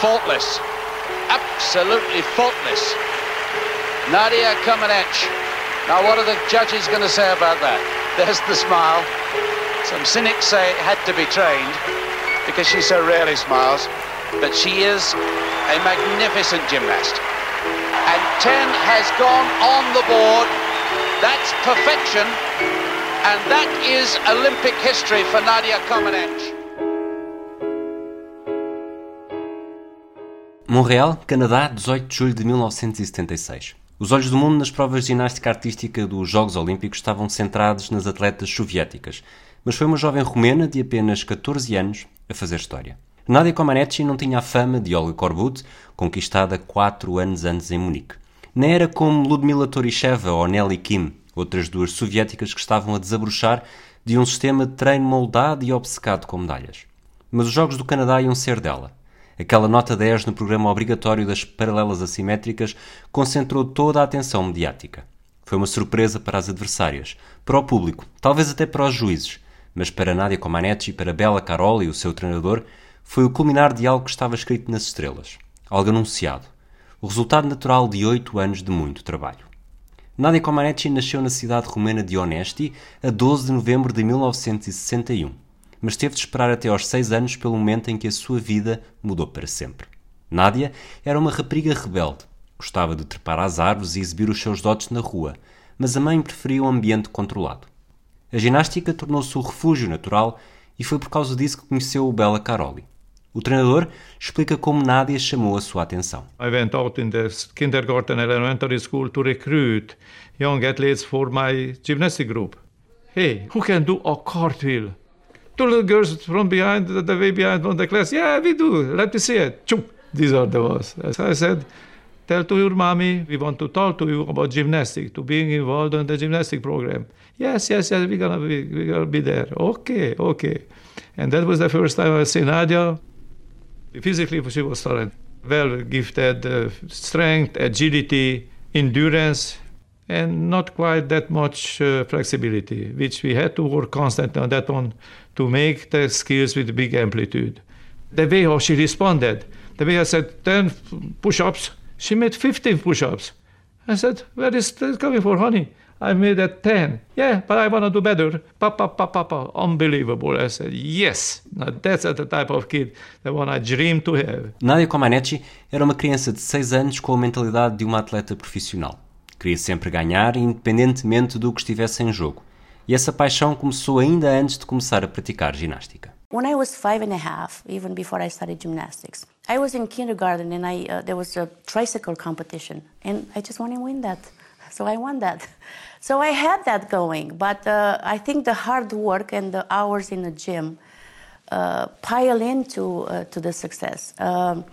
faultless. Absolutely faultless. Nadia Comaneci. Now, what are the judges going to say about that? There's the smile. Some cynics say it had to be trained because she so rarely smiles, but she is a magnificent gymnast. And 10 has gone on the board. That's perfection, and that is Olympic history for Nadia Comaneci. Montreal, Canadá, 18 de julho de 1976. Os olhos do mundo nas provas de ginástica artística dos Jogos Olímpicos estavam centrados nas atletas soviéticas, mas foi uma jovem romena de apenas 14 anos a fazer história. Nadia Comaneci não tinha a fama de Olga Korbut, conquistada quatro anos antes em Munique. Nem era como Ludmila Torisheva ou Nelly Kim, outras duas soviéticas que estavam a desabrochar de um sistema de treino moldado e obcecado com medalhas. Mas os Jogos do Canadá iam ser dela. Aquela nota 10 no programa obrigatório das paralelas assimétricas concentrou toda a atenção mediática. Foi uma surpresa para as adversárias, para o público, talvez até para os juízes, mas para Nadia Comaneci e para Bela Caroli, o seu treinador, foi o culminar de algo que estava escrito nas estrelas, algo anunciado, o resultado natural de oito anos de muito trabalho. Nadia Comaneci nasceu na cidade romena de Onesti a 12 de novembro de 1961 mas teve de esperar até aos seis anos pelo momento em que a sua vida mudou para sempre. Nádia era uma rapariga rebelde. Gostava de trepar às árvores e exibir os seus dotes na rua, mas a mãe preferia um ambiente controlado. A ginástica tornou-se o refúgio natural e foi por causa disso que conheceu o Bela Caroli. O treinador explica como Nádia chamou a sua atenção. I went out in the kindergarten elementary school to recruit young athletes for my gymnastic group. Hey, who can do a cartwheel? Two little girls from behind, the, way behind on the class. Yeah, we do. Let me see it. These are the ones. As I said, tell to your mommy we want to talk to you about gymnastics, to being involved in the gymnastic program. Yes, yes, yes, we're gonna be, we're gonna be there. Okay, okay. And that was the first time I see Nadia. Physically, she was talent, well gifted, uh, strength, agility, endurance, and not quite that much uh, flexibility, which we had to work constantly on that one to make the skills with big amplitude. The way how she responded, the way I said 10 push ups, she made 15 push ups. I said, Where is this coming for, honey? I made at 10. Yeah, but I want to do better. Papa, papa, papa. Unbelievable. I said, yes. Now that's the type of kid that one I dream to have. Nadia Comaneci era uma criança de 6 anos com a mentalidade de uma atleta profissional. Queria sempre ganhar, independentemente do que estivesse em jogo. E essa paixão começou ainda antes de começar a praticar ginástica. When I was five and a half, even before I started gymnastics, I was in kindergarten and I uh, there was a tricycle competition, and I just wanted to win that, so I won that. So I had that going, but uh, I think the hard work and the hours in the gym uh, pile into uh, to the success. Um,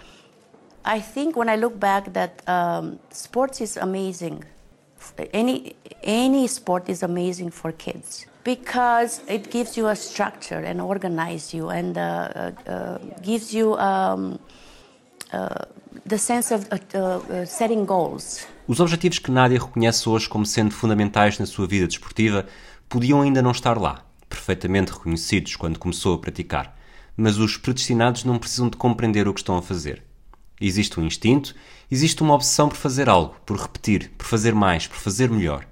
I think when I look back, that um, sports is amazing any any sport is amazing for kids because it gives you a structure and organize you and uh, uh, uh gives you um, uh, the sense of uh, setting goals. Os objetivos que Nádia reconhece hoje como sendo fundamentais na sua vida desportiva podiam ainda não estar lá, perfeitamente reconhecidos quando começou a praticar, mas os predestinados não precisam de compreender o que estão a fazer. Existe um instinto, existe uma obsessão por fazer algo, por repetir, por fazer mais, por fazer melhor.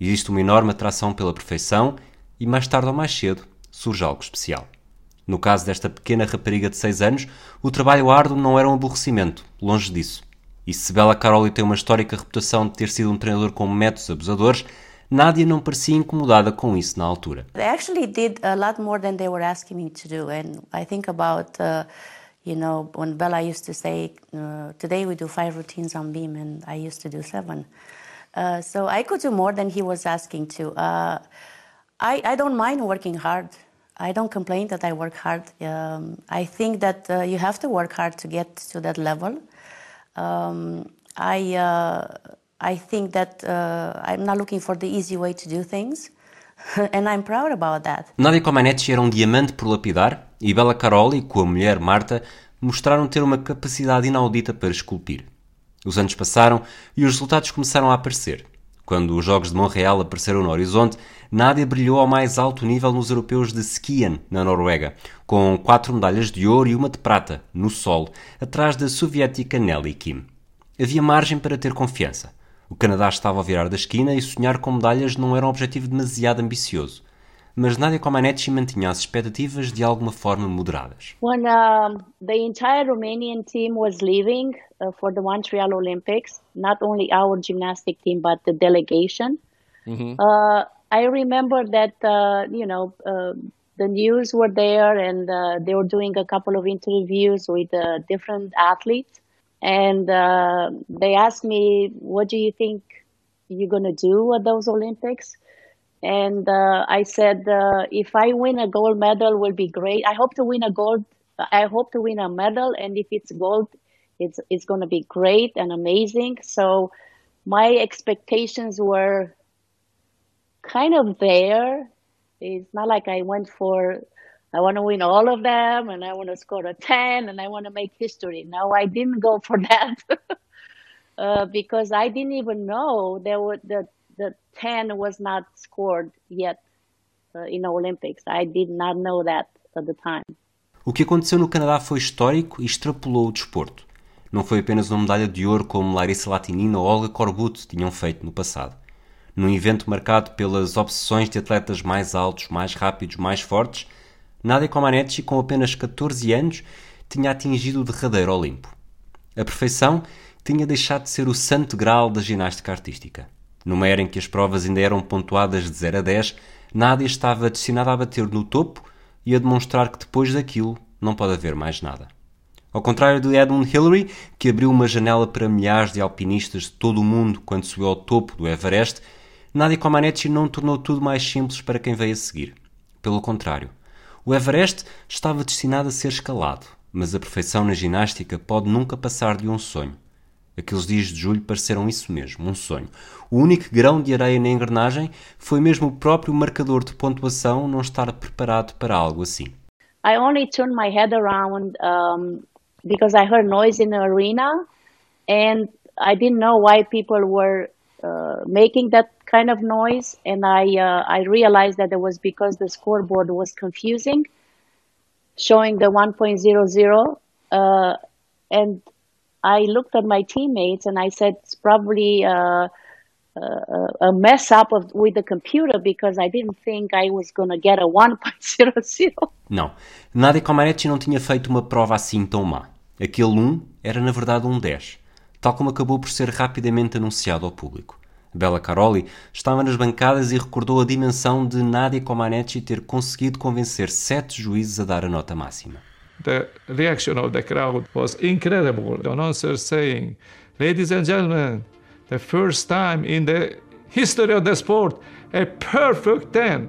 Existe uma enorme atração pela perfeição e mais tarde ou mais cedo surge algo especial. No caso desta pequena rapariga de 6 anos, o trabalho árduo não era um aborrecimento, longe disso. E se Bela Caroli tem uma histórica reputação de ter sido um treinador com métodos abusadores, Nádia não parecia incomodada com isso na altura. They actually did a lot more than they were asking me to do and I think about uh... You know, when Bella used to say, uh, today we do five routines on beam, and I used to do seven. Uh, so I could do more than he was asking to. Uh, I, I don't mind working hard. I don't complain that I work hard. Um, I think that uh, you have to work hard to get to that level. Um, I, uh, I think that uh, I'm not looking for the easy way to do things. And I'm proud about that. Nadia Comaneci era um diamante por lapidar e Bela Caroli, com a mulher Marta, mostraram ter uma capacidade inaudita para esculpir. Os anos passaram e os resultados começaram a aparecer. Quando os Jogos de Montreal apareceram no horizonte, Nádia brilhou ao mais alto nível nos europeus de Skien, na Noruega, com quatro medalhas de ouro e uma de prata, no solo, atrás da soviética Nelly Kim. Havia margem para ter confiança. O Canadá estava a virar da esquina e sonhar com medalhas não era um objetivo demasiado ambicioso. Mas Nadia Comaneci mantinha as expectativas de alguma forma moderadas. When um, the entire Romanian team was leaving uh, for the Montreal Olympics, not only our gymnastic team but the delegation, mm-hmm. uh, I remember that uh, you know uh, the news were there, and uh, they were doing a couple of interviews with uh, different athletes, and uh, they asked me, "What do you think you're gonna do at those Olympics?" And uh, I said, "If I win a gold medal, will be great. I hope to win a gold. I hope to win a medal, and if it's gold, it's it's gonna be great and amazing." So my expectations were kind of there. It's not like I went for, I want to win all of them and I want to score a 10 and I want to make history. No, I didn't go for that uh, because I didn't even know there were the, the 10 was not scored yet uh, in the Olympics. I did not know that at the time. O que aconteceu no Canadá foi histórico e extrapolou o desporto. Não foi apenas uma medalha de ouro como Larissa Latinina ou Olga Korbut tinham feito no passado num evento marcado pelas obsessões de atletas mais altos, mais rápidos, mais fortes, Nadia Comaneci, com apenas 14 anos, tinha atingido o derradeiro Olimpo. A perfeição tinha deixado de ser o santo grau da ginástica artística. Numa era em que as provas ainda eram pontuadas de 0 a 10, Nadia estava destinada a bater no topo e a demonstrar que depois daquilo não pode haver mais nada. Ao contrário de Edmund Hillary, que abriu uma janela para milhares de alpinistas de todo o mundo quando subiu ao topo do Everest, Nadia Comaneci não tornou tudo mais simples para quem veio a seguir. Pelo contrário, o Everest estava destinado a ser escalado, mas a perfeição na ginástica pode nunca passar de um sonho. Aqueles dias de julho pareceram isso mesmo, um sonho. O único grão de areia na engrenagem foi mesmo o próprio marcador de pontuação não estar preparado para algo assim. I only turned my head around um, because I heard noise in the arena and I didn't know why people were uh, making that kind of noise, and I uh, I realized that it was because the scoreboard was confusing, showing the 1.00, uh, and I looked at my teammates and I said it's probably uh, uh a mess up of, with the computer because I didn't think I was going to get a 1.00. Não, Nadia Comaneci não tinha feito uma prova assim tão má. Aquele 1 era na verdade um 10, tal como acabou por ser rapidamente anunciado ao público. Bella Caroli estava nas bancadas e recordou a dimensão de Nadia Comaneci ter conseguido convencer sete juízes a dar a nota máxima. The reaction of the crowd was incredible. The announcer saying, "Ladies and gentlemen, the first time in the history of the sport, a perfect 10."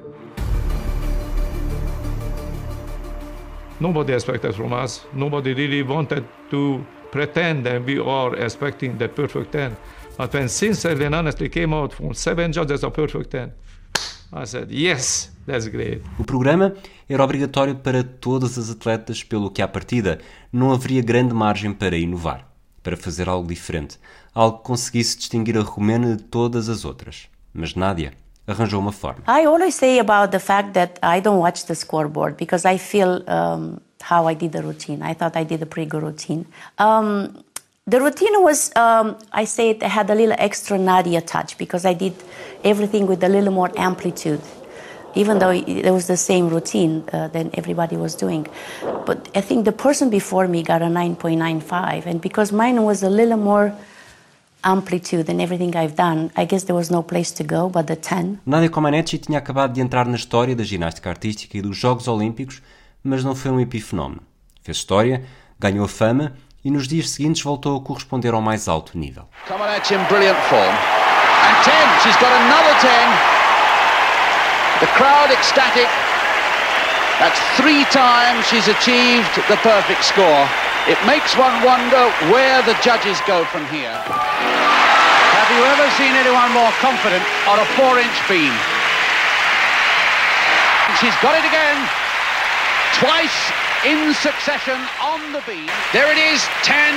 Nobody expected from us. Nobody really wanted to pretend that we are expecting the perfect 10. But when sincerely and honestly came out from seven judges of perfect ten, I said, yes, that's great. O programa era obrigatório para todas as atletas, pelo que à partida não haveria grande margem para inovar, para fazer algo diferente, algo que conseguisse distinguir a romena de todas as outras. Mas Nádia arranjou uma forma. I always say about the fact that I don't watch the scoreboard because I feel um, how I did the routine. I thought I did a pretty good routine. Um, The routine was, um, I say it had a little extra Nadia touch because I did everything with a little more amplitude, even though it was the same routine uh, than everybody was doing. But I think the person before me got a 9.95, and because mine was a little more amplitude than everything I've done, I guess there was no place to go but the 10. Nadia Comaneci tinha acabado de entrar na história da ginástica artística e dos Jogos Olímpicos, mas não foi um epifenómeno. Fez história, ganhou fama e nos dias seguintes voltou a corresponder ao mais alto nível. Comaneci in brilliant form. And 10, she's got another 10. The crowd ecstatic. That's three times she's achieved the perfect score. It makes one wonder where the judges go from here. Have you ever seen anyone more confident on a four-inch beam? She's got it again. Twice in succession on the beam. There it is, 10.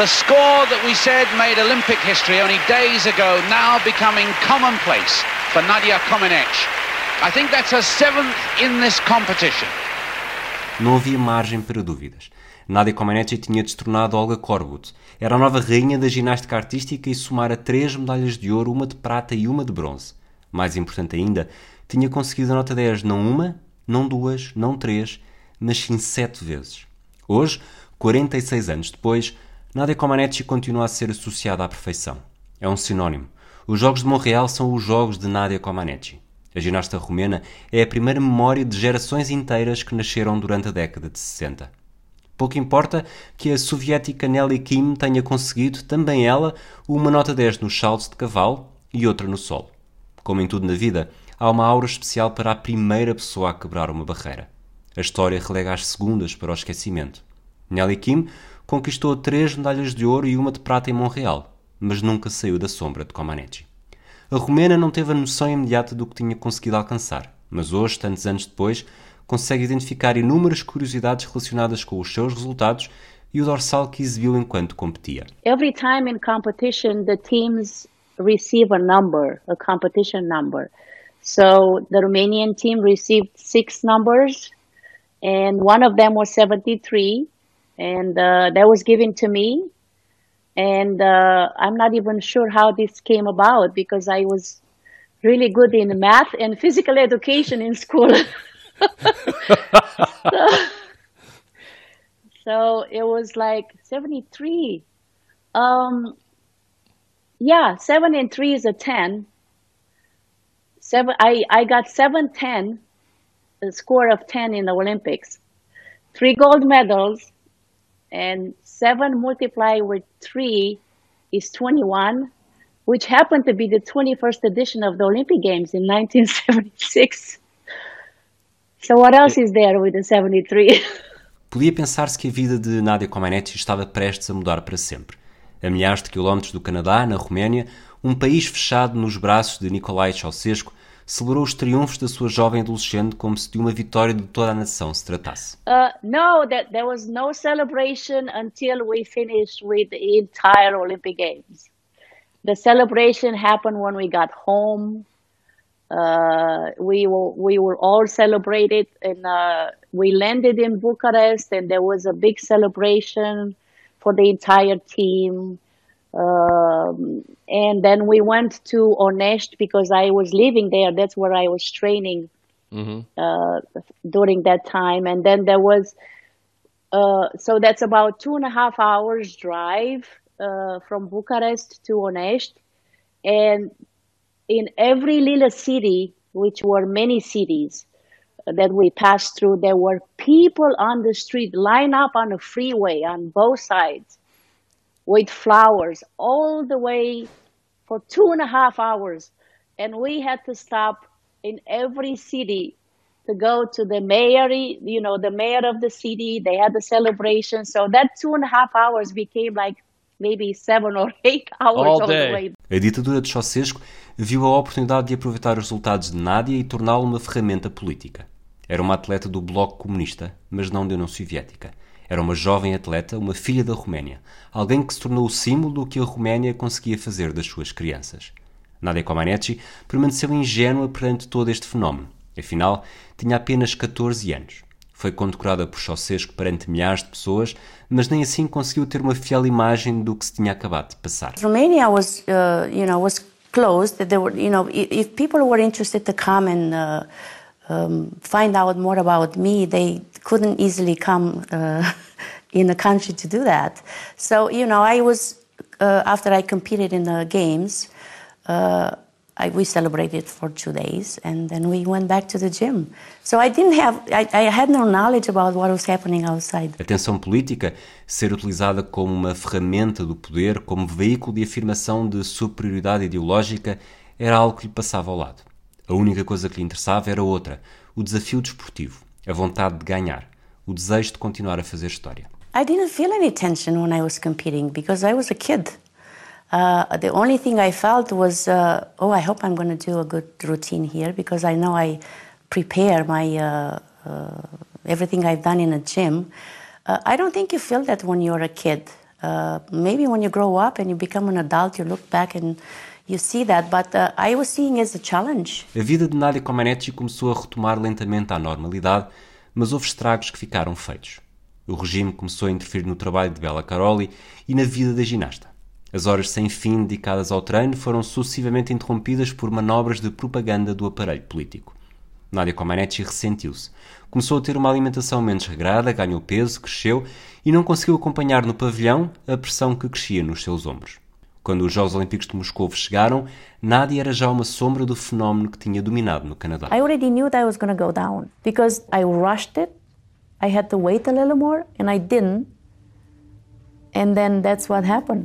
The score that we said made Olympic history only days ago now becoming commonplace for Nadia Comaneci. I think that's her seventh in this competition. Não havia margem para dúvidas. Nadia Comaneci tinha destronado Olga Korbut. Era a nova rainha da ginástica artística e somara três medalhas de ouro, uma de prata e uma de bronze. Mais importante ainda, tinha conseguido a nota 10 não uma, não duas, não três, mas sim sete vezes. Hoje, 46 anos depois, Nadia Comaneci continua a ser associada à perfeição. É um sinónimo. Os Jogos de Montreal são os Jogos de Nadia Comaneci. A ginasta romena é a primeira memória de gerações inteiras que nasceram durante a década de 60. Pouco importa que a soviética Nelly Kim tenha conseguido, também ela, uma nota 10 nos saltos de cavalo e outra no solo. Como em tudo na vida, há uma aura especial para a primeira pessoa a quebrar uma barreira. A história relega as segundas para o esquecimento. Nelly Kim conquistou três medalhas de ouro e uma de prata em Montreal, mas nunca saiu da sombra de Comaneci. A romena não teve a noção imediata do que tinha conseguido alcançar, mas hoje, tantos anos depois, consegue identificar inúmeras curiosidades relacionadas com os seus resultados e o dorsal que exibiu enquanto competia. Every time in competition, the teams receive a number, a competition number. So the Romanian team received six numbers, and one of them was 73, and uh, that was given to me. And uh, I'm not even sure how this came about because I was really good in math and physical education in school. so, so, it was like 73. Um, yeah, 7 and 3 is a 10. Seven, I, I got 7 10, a score of 10 in the Olympics. Three gold medals, and 7 multiplied with 3 is 21, which happened to be the 21st edition of the Olympic Games in 1976. So what else is there with the 73? Podia pensar-se que a vida de Nadia Comaneci estava prestes a mudar para sempre. A milhares de quilómetros do Canadá, na Roménia, um país fechado nos braços de Nicolae Ceausescu, celebrou os triunfos da sua jovem adolescente como se de uma vitória de toda a nação se tratasse. Uh, no, that there was no celebration until we finished with the entire Olympic Games. The celebration happened when we got home. Uh, we were we were all celebrated, and uh, we landed in Bucharest, and there was a big celebration for the entire team. Um, and then we went to Onest because I was living there. That's where I was training mm-hmm. uh, during that time. And then there was, uh, so that's about two and a half hours drive uh, from Bucharest to Onest. And in every little city, which were many cities that we passed through, there were people on the street, line up on the freeway on both sides with flowers all the way for two and a half hours. And we had to stop in every city to go to the mayor, you know, the mayor of the city. They had the celebration. So that two and a half hours became like maybe seven or eight hours all, all the way. A ditadura de Ceausescu viu a oportunidade de aproveitar os resultados de Nádia e torná-lo uma ferramenta política. Era uma atleta do Bloco Comunista, mas não da União Soviética. Era uma jovem atleta, uma filha da Roménia, alguém que se tornou o símbolo do que a Roménia conseguia fazer das suas crianças. Nadia Comaneci permaneceu ingênua perante todo este fenómeno. Afinal, tinha apenas 14 anos. Foi condecorada por Ceausescu perante milhares de pessoas, mas nem assim conseguiu ter uma fiel imagem do que se tinha acabado de passar. Romania was, uh, you know, was closed. There were, you know, if people were interested to come and uh, um, find out more about me, they couldn't easily come uh, in the country to do that. So, you know, I was, uh, after I competed in the games, uh, I, we celebrated for two days and then we went back to the gym. So I didn't have, I, I had no knowledge about what was happening outside. A tensão política ser utilizada como uma ferramenta do poder, como veículo de afirmação de superioridade ideológica, era algo que lhe passava ao lado. A única coisa que lhe interessava era outra, o desafio desportivo, a vontade de ganhar, o desejo de continuar a fazer história. I didn't feel any tension when I was competing because I was a kid. Uh, the only thing I felt was, uh, oh, I hope I'm going to do a good routine here because I know I prepare my uh, uh everything I've done in a gym. Uh, I don't think you feel that when you're a kid. Uh, maybe when you grow up and you become an adult, you look back and you see that, but uh, I was seeing as a challenge. A vida de Nadia Comaneci começou a retomar lentamente à normalidade, mas houve estragos que ficaram feitos. O regime começou a interferir no trabalho de Bella Caroli e na vida da ginasta. As horas sem fim dedicadas ao treino foram sucessivamente interrompidas por manobras de propaganda do aparelho político. Nadia Comaneci ressentiu-se. Começou a ter uma alimentação menos regrada, ganhou peso, cresceu e não conseguiu acompanhar no pavilhão a pressão que crescia nos seus ombros. Quando os Jogos Olímpicos de Moscou chegaram, Nadia era já uma sombra do fenómeno que tinha dominado no Canadá. I already knew that I was going to go down because I rushed it. I had to wait a little more and I didn't. And then that's what happened.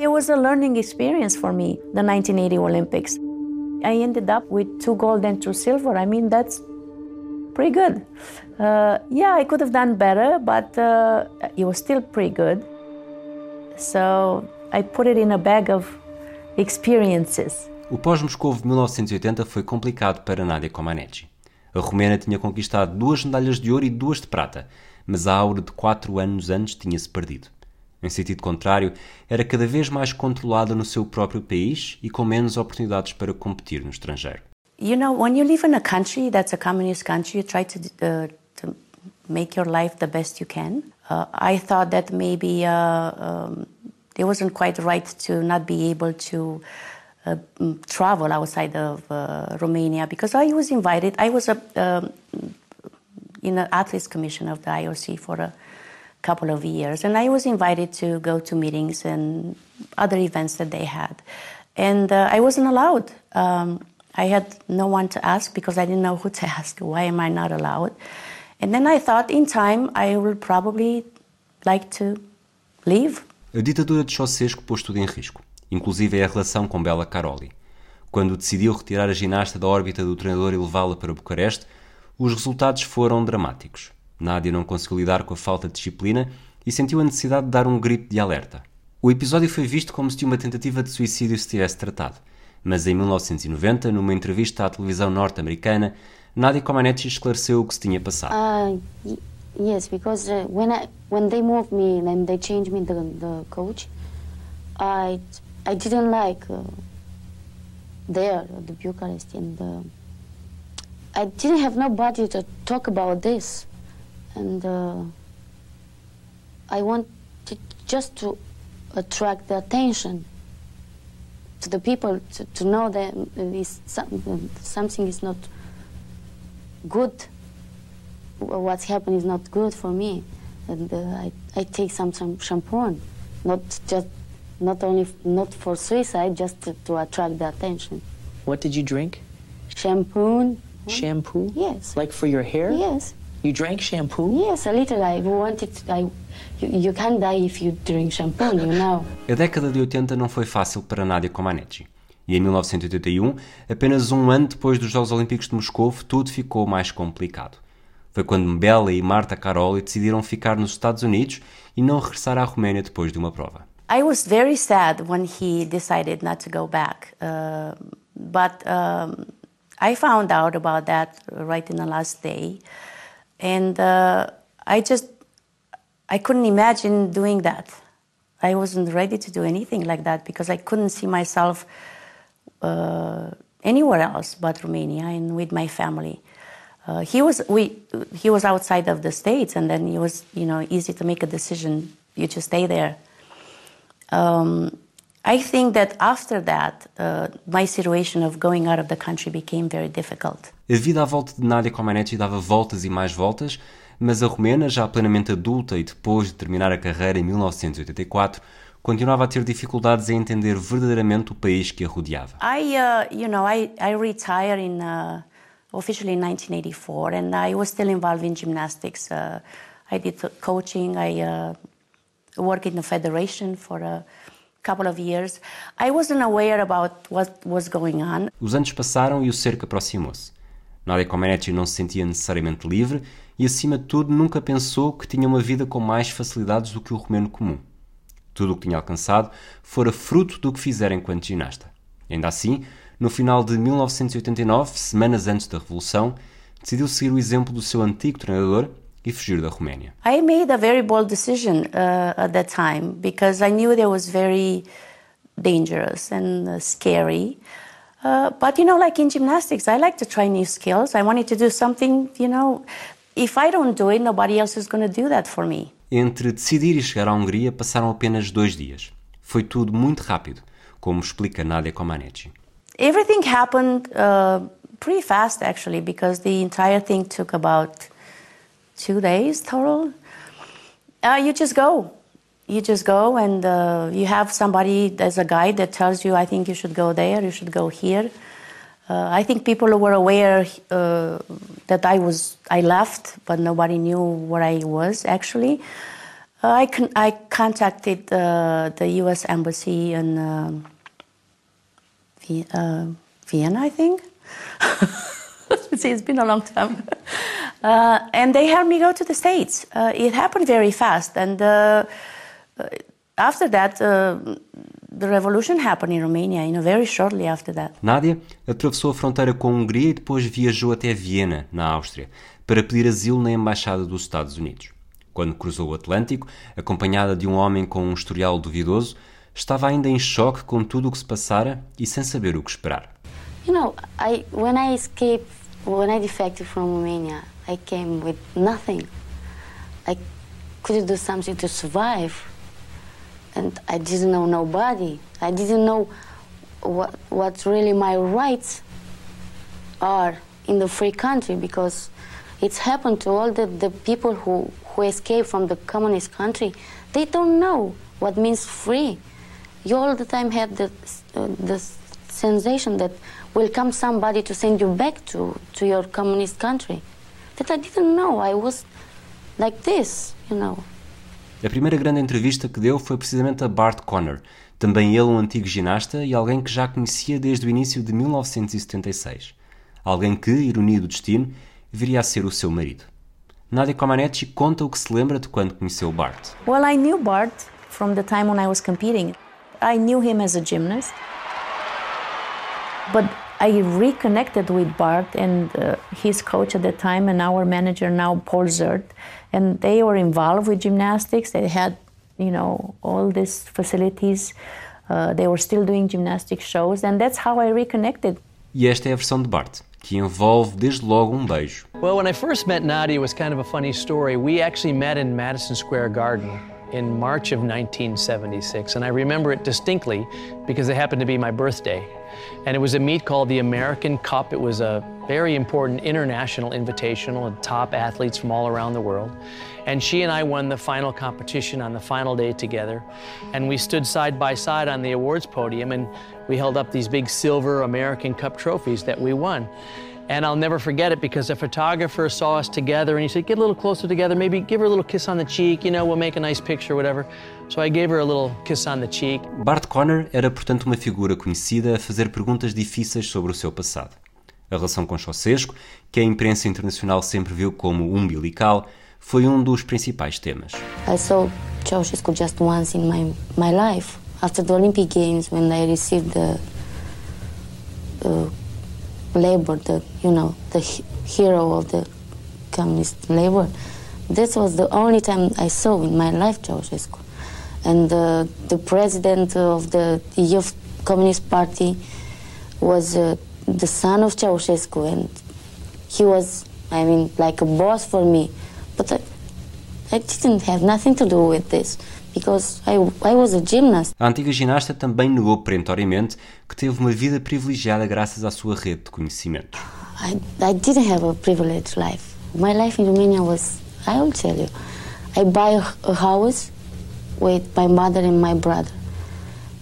It was a learning experience for me, the 1980 Olympics. I ended up with two gold and two silver. I mean, that's pretty good. Uh, yeah, I could have done better, but uh, it was still pretty good. So I put it in a bag of experiences. O pós-Moscou de 1980 foi complicado para Nadia Comaneci. A romena tinha conquistado duas medalhas de ouro e duas de prata, mas a aura de quatro anos antes tinha-se perdido. Em sentido contrário, era cada vez mais controlada no seu próprio país e com menos oportunidades para competir no estrangeiro. You know, when you live in a country that's a communist country, you try to, uh, to make your life the best you can. Uh, I thought that maybe uh, um, it wasn't quite right to not be able to uh, travel outside of uh, Romania because I was invited. I was a, um, in the athletes commission of the IOC for a couple of years, and I was invited to go to meetings and other events that they had, and uh, I wasn't allowed. Um, I had no one to ask because I didn't know who to ask. Why am I not allowed? And then I thought, in time, I will probably like to leave. A ditadura de Ceausescu pôs tudo em risco, inclusive a relação com Bela Caroli. Quando decidiu retirar a ginasta da órbita do treinador e levá-la para Bucareste, os resultados foram dramáticos. Nádia não conseguiu lidar com a falta de disciplina e sentiu a necessidade de dar um grito de alerta. O episódio foi visto como se uma tentativa de suicídio se tivesse tratado, mas em 1990, numa entrevista à televisão norte-americana, Nadia Comaneci esclareceu o que se tinha passado. Uh, yes, because uh, when I when they moved me and they changed me the the coach, I I didn't like uh, there the Bucharest and uh, I didn't have nobody to talk about this and uh, I wanted just to attract the attention to the people to, to know that some, something is not good. What's happened is not good for me, and uh, I, I take some, some shampoo, not just not only not for suicide, just to, to attract the attention. What did you drink? Shampoo. Shampoo? Yes. Like for your hair? Yes. You drank shampoo? Yes, a little. I wanted. I, you, you can't die if you drink shampoo, you know. A década de 80 não foi fácil para Nadia Comaneci. E em 1981, apenas um ano depois dos Jogos Olímpicos de Moscou, tudo ficou mais complicado. Foi quando Bela e Marta Caroli decidiram ficar nos Estados Unidos e não regressar à Roménia depois de uma prova. I was very sad when he decided not to go back. Uh, but um, I found out about that right in the last day. And uh, I just, I couldn't imagine doing that. I wasn't ready to do anything like that because I couldn't see myself uh, anywhere else but Romania and with my family. Uh, he was we he was outside of the states, and then it was you know easy to make a decision. You just stay there. Um, I think that after that, uh, my situation of going out of the country became very difficult. A vida à volta de Nadia Comaneci dava voltas e mais voltas, mas a romena, já plenamente adulta e depois de terminar a carreira em 1984, continuava a ter dificuldades em entender verdadeiramente o país que a rodeava. I, uh, you know, I, I retired in uh, officially in 1984, and I was still involved in gymnastics. Uh, I did coaching. I uh, worked in the federation for a Os anos passaram e o cerco aproximou-se. Nadia Comaneci não se sentia necessariamente livre e, acima de tudo, nunca pensou que tinha uma vida com mais facilidades do que o romeno comum. Tudo o que tinha alcançado fora fruto do que fizera enquanto ginasta. Ainda assim, no final de 1989, semanas antes da Revolução, decidiu seguir o exemplo do seu antigo treinador e fugir da Roménia. I made a very bold decision uh, at that time because I knew that was very dangerous and uh, scary. Uh, but you know, like in gymnastics, I like to try new skills. I wanted to do something, you know, if I don't do it, nobody else is going to do that for me. Entre decidir e chegar à Hungria passaram apenas dois dias. Foi tudo muito rápido, como explica Nadia Comaneci. Everything happened uh, pretty fast, actually, because the entire thing took about two days total. Uh, you just go. You just go, and uh, you have somebody as a guide that tells you, I think you should go there, you should go here. Uh, I think people were aware uh, that I was I left, but nobody knew where I was actually. Uh, I con- I contacted uh, the U.S. embassy in Vi- Vienna, I think. See, it's been a long time. Uh, and they had me go to the States. Uh, it happened very fast. And uh, uh, after that, uh, the revolution happened in Romania, you know, very shortly after that. Nádia atravessou a fronteira com a Hungria e depois viajou até Viena, na Áustria, para pedir asilo na Embaixada dos Estados Unidos. Quando cruzou o Atlântico, acompanhada de um homem com um historial duvidoso, estava ainda em choque com tudo o que se passara e sem saber o que esperar. You know, I when I escaped, when I defected from Romania, I came with nothing. I couldn't do something to survive, and I didn't know nobody. I didn't know what what really my rights are in the free country because it's happened to all the, the people who, who escape from the communist country. They don't know what means free. You all the time have the, uh, the sensation that will come somebody to send you back to, to your communist country. That I didn't know. I was like this, you know. A primeira grande entrevista que deu foi precisamente a Bart Conner, também ele um antigo ginasta e alguém que já conhecia desde o início de 1976. Alguém que, ironia do destino, viria a ser o seu marido. Nadia Comaneci conta o que se lembra de quando conheceu Bart. Well, I knew Bart from the time when I was competing. I knew him as a gymnast. But I reconnected with Bart and uh, his coach at the time, and our manager now, Paul Zert. And they were involved with gymnastics. They had, you know, all these facilities. Uh, they were still doing gymnastic shows, and that's how I reconnected. E esta é a versão de Bart, que envolve desde logo um beijo. Well, when I first met Nadia, it was kind of a funny story. We actually met in Madison Square Garden in March of 1976, and I remember it distinctly because it happened to be my birthday. And it was a meet called the American Cup. It was a very important international invitational of top athletes from all around the world. And she and I won the final competition on the final day together. And we stood side by side on the awards podium and we held up these big silver American Cup trophies that we won. And I'll never forget it because a photographer saw us together and he said, Get a little closer together, maybe give her a little kiss on the cheek, you know, we'll make a nice picture, whatever. So I gave her a little kiss on the cheek. Bart Conner era, portanto, uma figura conhecida a fazer perguntas difíceis sobre o seu passado. A relação com Ceausescu, que a imprensa internacional sempre viu como umbilical, foi um dos principais temas. I saw Ceausescu just once in my, my life. After the Olympic Games, when I received the uh, labor, the you know the hero of the communist labor. This was the only time I saw in my life Ceausescu, and uh, the president of the Youth Communist Party was uh, the son of Ceausescu, and he was, I mean, like a boss for me. But I, I didn't have nothing to do with this because I, I was a antiga ginasta também negou perentoriamente que teve uma vida privilegiada graças à sua rede de conhecimentos. I, I didn't have a privileged life. My life in Romania was, I will tell you, I buy a, a house with my mother and my brother.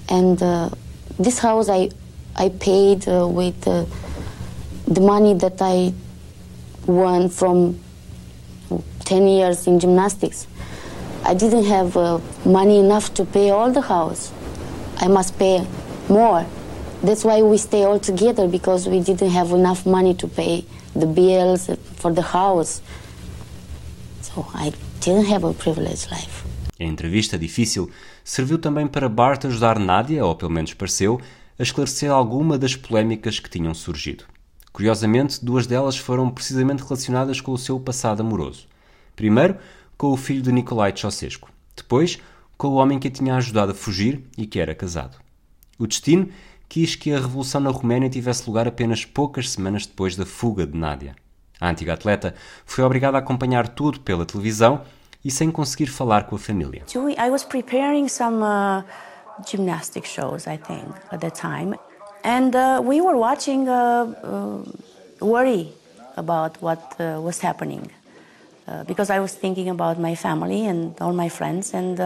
And uh, this house I, I paid uh, with uh, the money that I won from 10 years in gymnastics. I didn't have uh, money enough to pay all the house. I must pay more. That's why we stay all together because we didn't have enough money to pay the bills for the house. So I didn't have a privileged life. A entrevista difícil serviu também para Bart ajudar Nádia, ou pelo menos pareceu, a esclarecer alguma das polémicas que tinham surgido. Curiosamente, duas delas foram precisamente relacionadas com o seu passado amoroso. Primeiro, com o filho de Nicolae Ceausescu. Depois, com o homem que a tinha ajudado a fugir e que era casado. O destino quis que a revolução na Roménia tivesse lugar apenas poucas semanas depois da fuga de Nádia. A antiga atleta foi obrigada a acompanhar tudo pela televisão e sem conseguir falar com a família. I was preparing some uh, gymnastic shows, I think, at the time. And uh, we were watching, uh, uh worry about what uh, was happening. Uh, because I was thinking about my family and all my friends, and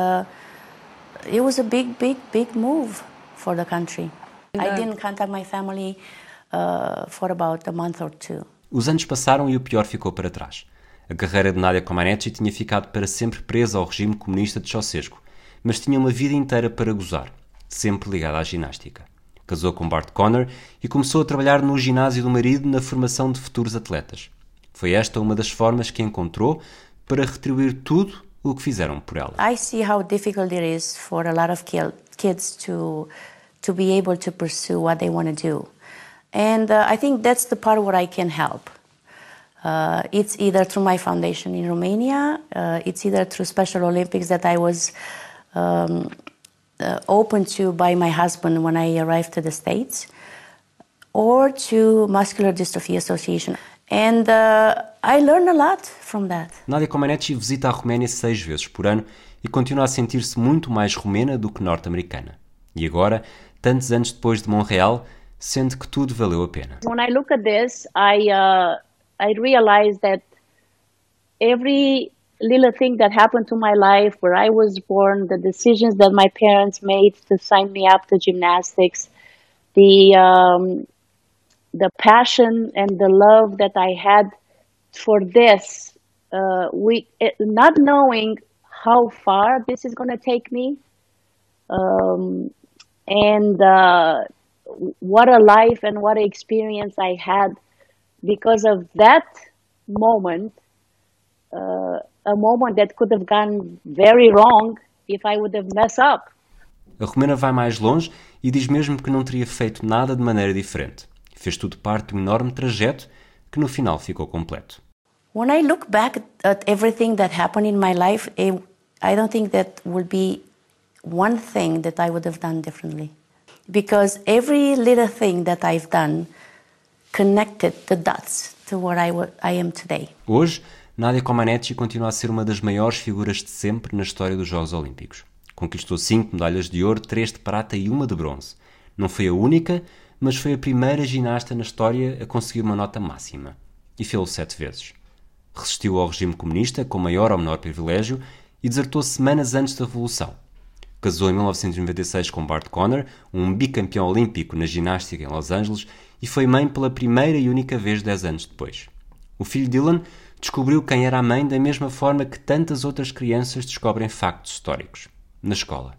it was a big, big, big move for the country. I didn't contact my family for about a month or two. Os anos passaram e o pior ficou para trás. A carreira de Nadia Comaneci tinha ficado para sempre presa ao regime comunista de Ceausescu, mas tinha uma vida inteira para gozar, sempre ligada à ginástica. Casou com Bart Conner e começou a trabalhar no ginásio do marido na formação de futuros atletas. Foi esta uma das formas que encontrou para retribuir tudo o que fizeram por ela. I see how difficult it is for a lot of kids to to be able to pursue what they want to do. And uh, I think that's the part where I can help. Uh, it's either through my foundation in Romania, uh, it's either through Special Olympics that I was um, uh, open to by my husband when I arrived to the States, or to Muscular Dystrophy Association. And uh, I learned a lot from that. Nadia Comaneci visita a Roménia seis vezes por ano e continua a sentir-se muito mais romena do que norte-americana. E agora, tantos anos depois de Montreal, sente que tudo valeu a pena. When I look at this, I uh, I realize that every little thing that happened to my life, where I was born, the decisions that my parents made to sign me up to gymnastics, the um, the passion and the love that I had for this, uh, we not knowing how far this is going to take me, um, and uh, what a life and what an experience I had because of that moment, uh, a moment that could have gone very wrong if I would have messed up. A Romena vai mais longe e diz mesmo que não teria feito nada de maneira diferente. Fez tudo parte de um enorme trajeto que no final ficou completo. When I look back at everything that happened in my life, I don't think that would be one thing that I would have done differently. because every little thing that I've done connected the dots to what I, I am today. Hoje, Nadia Comaneci continua a ser uma das maiores figuras de sempre na história dos Jogos Olímpicos. Conquistou cinco medalhas de ouro, três de prata e uma de bronze. Não foi a única, mas foi a primeira ginasta na história a conseguir uma nota máxima. E fez-o sete vezes. Resistiu ao regime comunista com maior ou menor privilégio e desertou semanas antes da Revolução Casou em 1996 com Bart Conner, um bicampeão olímpico na ginástica em Los Angeles, e foi mãe pela primeira e única vez 10 anos depois. O filho Dylan descobriu quem era a mãe da mesma forma que tantas outras crianças descobrem factos históricos, na escola.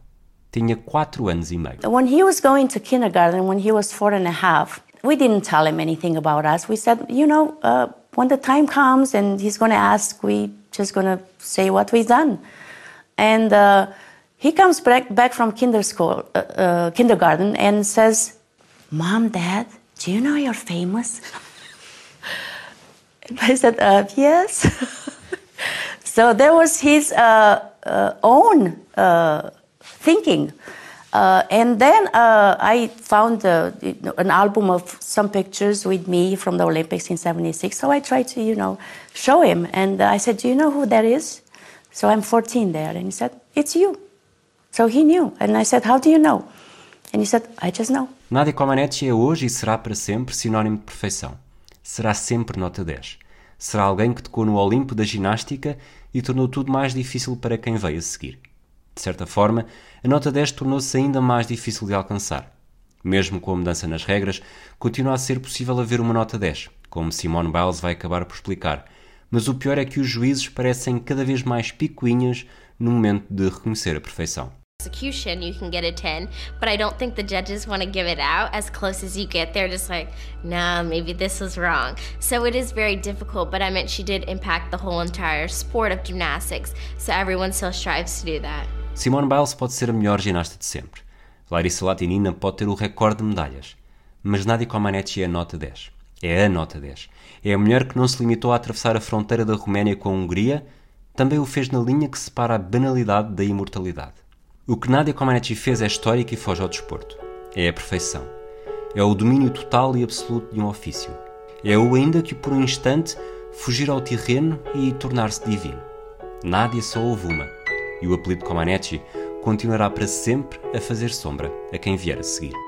Tinha 4 anos e meio. When he was going to kindergarten, when he was four and a half, we didn't tell him anything about us. We said, you know, uh, when the time comes and he's going to ask, we just going to say what we've done. And uh, He comes back, back from kinder school, uh, uh, kindergarten and says, Mom, Dad, do you know you're famous? I said, uh, Yes. so there was his uh, uh, own uh, and then I found an album of some pictures with me from the Olympics in 76. So I tried to, you know, show him. And I said, Do you know who that is? So I'm 14 there. And he said, It's you. So he knew. And I said, How do you know? And he said, I just know. Nadia Comaneci é hoje e será para sempre sinónimo de perfeição. Será sempre nota 10. Será alguém que tocou no Olimpo da ginástica e tornou tudo mais difícil para quem veio a seguir. De certa forma, a nota 10 tornou-se ainda mais difícil de alcançar. Mesmo com a mudança nas regras, continua a ser possível haver uma nota 10, como Simone Biles vai acabar por explicar. Mas o pior é que os juízes parecem cada vez mais picuinhas no momento de reconhecer a perfeição. execution, you can get a 10, but I don't think the judges want to give it out as close as you get. They're just like, nah, maybe this was wrong. So it is very difficult, but I meant she did impact the whole entire sport of gymnastics, so everyone still strives to do that. Simone Biles pode ser a melhor ginasta de sempre. Larissa Latinina pode ter o recorde de medalhas. Mas Nadia Comaneci é a nota 10. É a nota 10. É a mulher que não se limitou a atravessar a fronteira da Roménia com a Hungria também o fez na linha que separa a banalidade da imortalidade. O que Nadia Comaneci fez é histórico e foge ao desporto. É a perfeição. É o domínio total e absoluto de um ofício. É o ainda que por um instante fugir ao terreno e tornar-se divino. Nádia só houve uma, e o apelido Comaneci continuará para sempre a fazer sombra a quem vier a seguir.